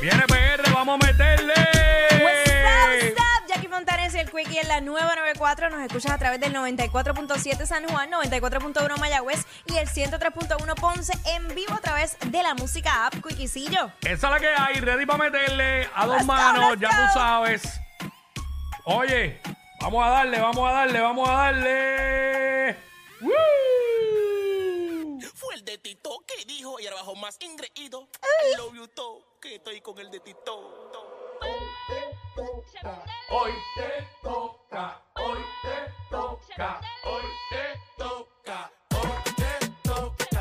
Viene PR, vamos a meterle. What's up, what's up? Jackie Fontanes y el Quickie en la nueva 94. Nos escuchas a través del 94.7 San Juan, 94.1 Mayagüez y el 103.1 Ponce en vivo a través de la música app Quickiecillo. Esa es la que hay, ready para meterle a dos Let's manos, ya go. tú sabes. Oye, vamos a darle, vamos a darle, vamos a darle. ¡Woo! Fue el de Tito que dijo y ahora bajo más ingreído. I love you to, que estoy con el de Tito. Hoy te toca, hoy te toca, hoy te toca, hoy te toca, hoy te toca,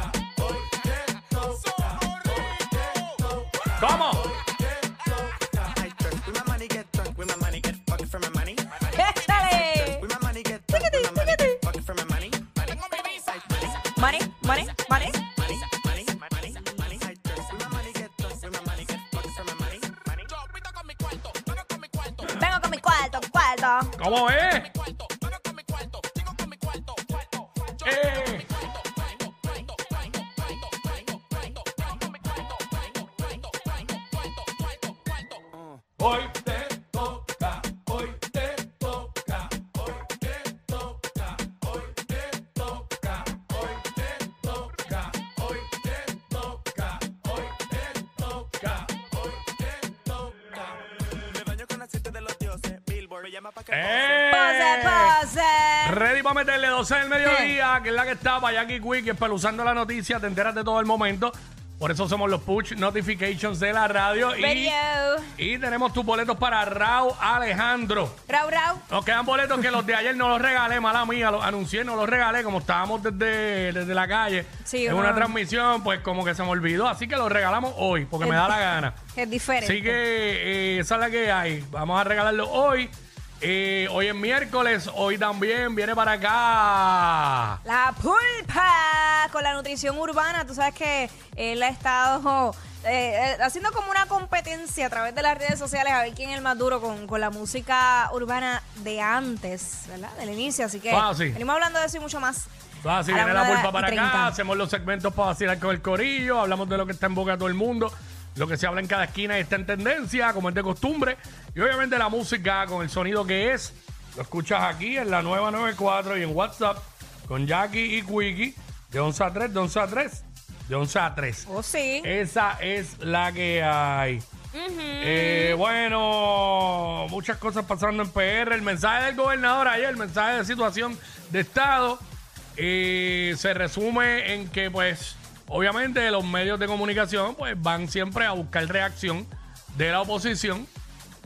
drink with my money, with my cuarto, cuarto. Yo Eh. Hoy llama pa' que ¡Eh! Pose, pose. Ready para meterle 12 del mediodía, que es la que está para Jackie Quick, espeluzando la noticia, te enteras de todo el momento. Por eso somos los push notifications de la radio. Y, Radio. y tenemos tus boletos para Raúl Alejandro. Rau, rau. Nos quedan boletos que los de ayer no los regalé, mala mía, los anuncié, no los regalé, como estábamos desde, desde la calle Sí, en uno- una transmisión, pues como que se me olvidó, así que los regalamos hoy, porque me da la gana. Es diferente. Así que eh, esa es la que hay. Vamos a regalarlo hoy. Eh, hoy es miércoles, hoy también viene para acá. La pulpa con la nutrición urbana. Tú sabes que él ha estado eh, eh, haciendo como una competencia a través de las redes sociales a ver quién es el más duro con, con la música urbana de antes, ¿verdad? Del inicio. Así que Ah, sí. venimos hablando de eso y mucho más. Ah, sí, viene la pulpa y para acá, 30. hacemos los segmentos para vacilar con el corillo, hablamos de lo que está en boca de todo el mundo, lo que se habla en cada esquina y está en tendencia, como es de costumbre, y obviamente la música con el sonido que es, lo escuchas aquí en la nueva 94 y en WhatsApp con Jackie y Quickie de 11 a 3, de 11 a 3, de 11 a 3. Oh, sí. Esa es la que hay. Eh, bueno, muchas cosas pasando en PR. El mensaje del gobernador ayer, el mensaje de situación de Estado, eh, se resume en que, pues, obviamente los medios de comunicación, pues, van siempre a buscar reacción de la oposición.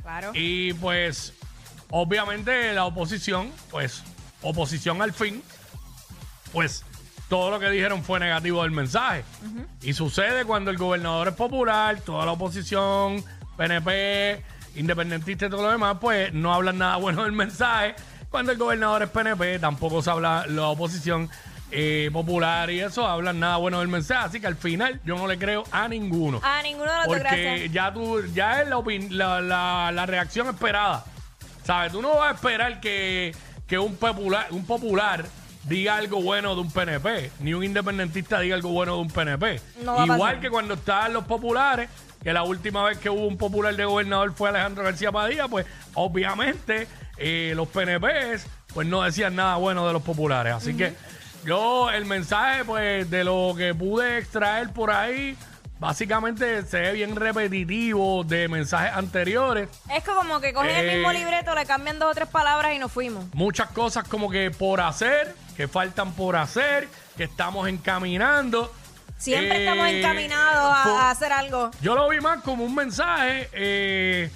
Claro. Y, pues, obviamente la oposición, pues, oposición al fin, pues, todo lo que dijeron fue negativo del mensaje. Y sucede cuando el gobernador es popular, toda la oposición, PNP, independentista y todo lo demás, pues no hablan nada bueno del mensaje. Cuando el gobernador es PNP, tampoco se habla la oposición eh, popular y eso, hablan nada bueno del mensaje. Así que al final yo no le creo a ninguno. A ninguno de los Porque gracias. ya tú, ya es la, opin- la, la- la reacción esperada. ¿Sabes? Tú no vas a esperar que, que un popular, un popular diga algo bueno de un PNP, ni un independentista diga algo bueno de un PNP. No va a Igual pasar. que cuando estaban los populares, que la última vez que hubo un popular de gobernador fue Alejandro García Padilla, pues obviamente eh, los PNPs pues no decían nada bueno de los populares. Así que yo el mensaje pues de lo que pude extraer por ahí, básicamente se ve bien repetitivo de mensajes anteriores. Es que como que cogen el Eh, mismo libreto, le cambian dos o tres palabras y nos fuimos. muchas cosas como que por hacer, que faltan por hacer, que estamos encaminando. Siempre Eh, estamos encaminados a hacer algo. Yo lo vi más como un mensaje eh,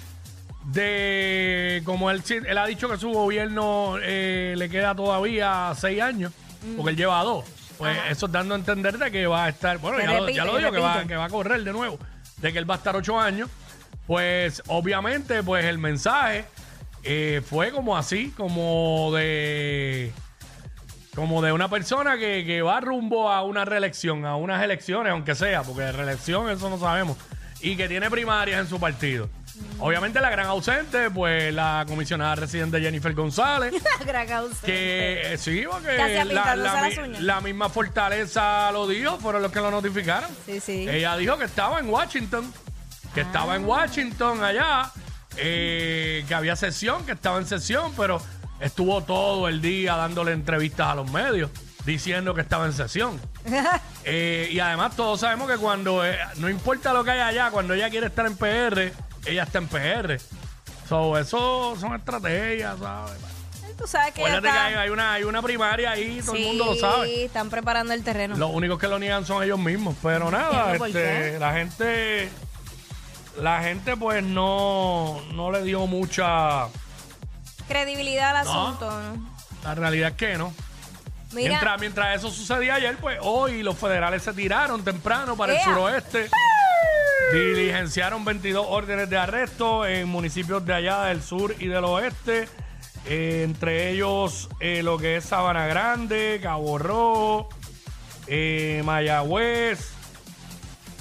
de, como él, él ha dicho que su gobierno eh, le queda todavía seis años, porque él lleva dos. Pues eso es dando a entender de que va a estar, bueno, ya, lo, ya lo digo, que va, que va a correr de nuevo, de que él va a estar ocho años. Pues obviamente, pues el mensaje eh, fue como así, como de como de una persona que, que va rumbo a una reelección, a unas elecciones, aunque sea, porque de reelección eso no sabemos, y que tiene primarias en su partido. Obviamente la gran ausente, pues la comisionada residente Jennifer González, La gran causa. que eh, sí, porque Casi la, pintándose la las mi- uñas. la misma fortaleza lo dijo, fueron los que lo notificaron. Sí, sí. Ella dijo que estaba en Washington, que estaba en Washington allá, eh, que había sesión, que estaba en sesión, pero estuvo todo el día dándole entrevistas a los medios, diciendo que estaba en sesión. Eh, y además todos sabemos que cuando, eh, no importa lo que haya allá, cuando ella quiere estar en PR, ella está en PR. So, eso son estrategias, ¿sabes? Tú sabes que ya Acuérdate que hay, una, hay una primaria ahí, todo el Sí, mundo lo sabe. están preparando el terreno. Los únicos que lo niegan son ellos mismos. Pero nada, Entiendo por este, la gente, la gente pues no, no le dio mucha. Credibilidad al No. asunto, ¿no? La realidad es que no. Mira, Mientras, mientras eso sucedía ayer, pues hoy los federales se tiraron temprano para el ¡Ea! suroeste. Diligenciaron 22 órdenes de arresto en municipios de allá del sur y del oeste. eh, entre ellos eh, lo que es Sabana Grande, Cabo Rojo, eh, Mayagüez.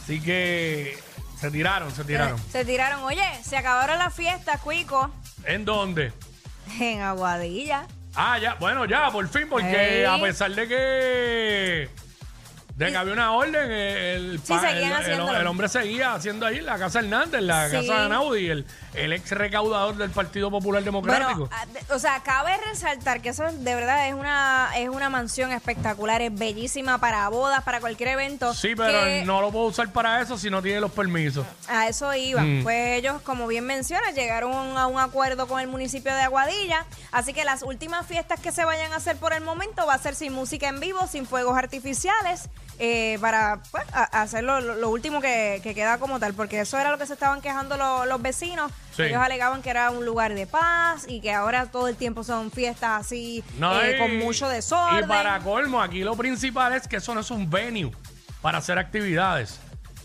Así que se tiraron, se tiraron. se tiraron. Oye, se acabaron las fiestas, Cuico, ¿En dónde? en Aguadilla. Ah, ya, bueno, ya, por fin, porque Ey. a pesar de que, de que había una orden, el, Sí, pa- seguían el- el- haciéndolo. el hombre seguía haciendo ahí la Casa Hernández, la Sí. Casa de Anaudi, el, el ex recaudador del Partido Popular Democrático. Bueno, ah, de- o sea, cabe resaltar que eso de verdad es una es una mansión espectacular, es bellísima para bodas, para cualquier evento. sí, pero que no lo puedo usar para eso si no tiene los permisos. A eso iba. Mm. Pues ellos, como bien mencionas, llegaron a un acuerdo con el municipio de Aguadilla. Así que las últimas fiestas que se vayan a hacer por el momento va a ser sin música en vivo, sin fuegos artificiales, eh, para pues, hacer lo, último que, que queda como tal. Porque eso era lo que se estaban quejando lo- los vecinos. Sí. Ellos alegaban que era un lugar de paz y que ahora todo el tiempo son fiestas así, No, eh, y- con mucho desorden. Y para colmo, aquí lo principal es que eso no es un venue para hacer actividades.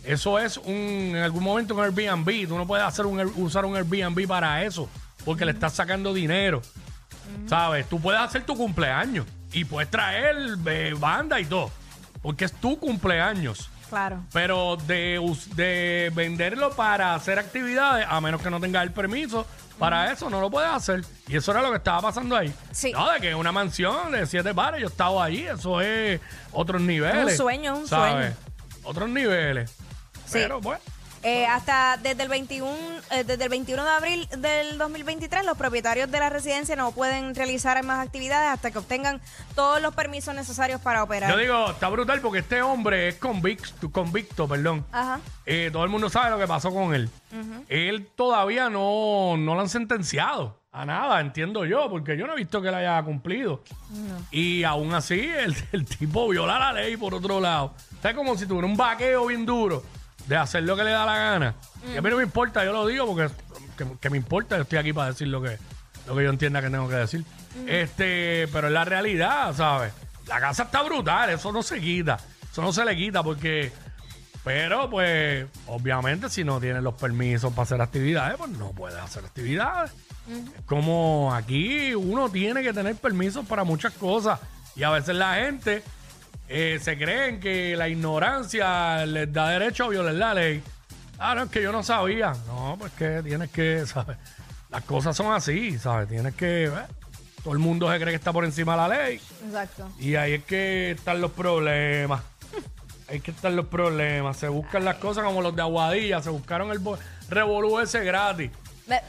Eso es un, en algún momento un Airbnb. Tú no puedes hacer un, usar un Airbnb para eso, porque le estás sacando dinero. ¿Sabes? Tú puedes hacer tu cumpleaños y puedes traer eh, banda y todo, porque es tu cumpleaños. Claro. Pero de, us- de venderlo para hacer actividades, a menos que no tengas el permiso, para eso no lo puedes hacer. Y eso era lo que estaba pasando ahí. Sí. No, de que una mansión de siete bares, yo estaba ahí, eso es otros niveles. Un sueño, un ¿sabes? sueño. Otros niveles. Sí. Pero bueno. Eh, hasta desde el 21 eh, desde el 21 de abril del 2023 los propietarios de la residencia no pueden realizar más actividades hasta que obtengan todos los permisos necesarios para operar. Yo digo, está brutal porque este hombre es convicto, convicto perdón. Ajá. Eh, todo el mundo sabe lo que pasó con él. Él todavía no, no lo han sentenciado a nada, entiendo yo, porque yo no he visto que él haya cumplido. Y aún así, el, el tipo viola la ley por otro lado. O sea, es como si tuviera un vaqueo bien duro de hacer lo que le da la gana. Y a mí no me importa, yo lo digo porque que, me importa, yo estoy aquí para decir lo que, lo que yo entienda que tengo que decir. Este, pero es la realidad, ¿sabes? La casa está brutal, eso no se quita. Eso no se le quita porque pero, pues, obviamente, si no tienes los permisos para hacer actividades, pues no puedes hacer actividades. Es como aquí uno tiene que tener permisos para muchas cosas. Y a veces la gente eh, se creen que la ignorancia les da derecho a violar la ley. Ah, no, es que yo no sabía. No, pues que tienes que, ¿sabes? Las cosas son así, ¿sabes? Tienes que, eh, todo el mundo se cree que está por encima de la ley. Exacto. Y ahí es que están los problemas. Ahí es que están los problemas. Se buscan las cosas como los de Aguadilla. Se buscaron el revolú ese gratis.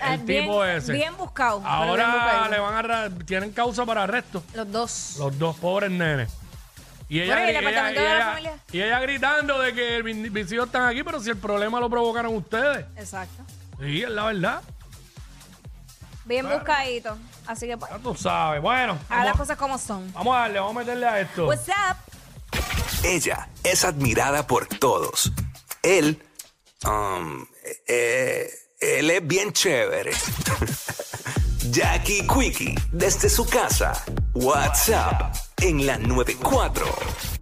Ah, El bien, tipo ese. Bien buscado. bien Ahora buscado. le van a tienen causa para arresto. Los dos. Los dos pobres nenes. Y ella, Bueno, ¿y el ella- departamento y de la ella- familia? y ella gritando de que mis, mis hijos están aquí, pero si el problema lo provocaron ustedes. Exacto. Sí, es la verdad. Bien Claro. buscadito. Así que, pues, Ya tú sabes. Bueno, haga las vamos, cosas como son. vamos a darle, vamos a meterle a esto. What's up? Ella es admirada por todos. Él, um, eh, él es bien chévere. Jackie Quickie, desde su casa. WhatsApp en la 94.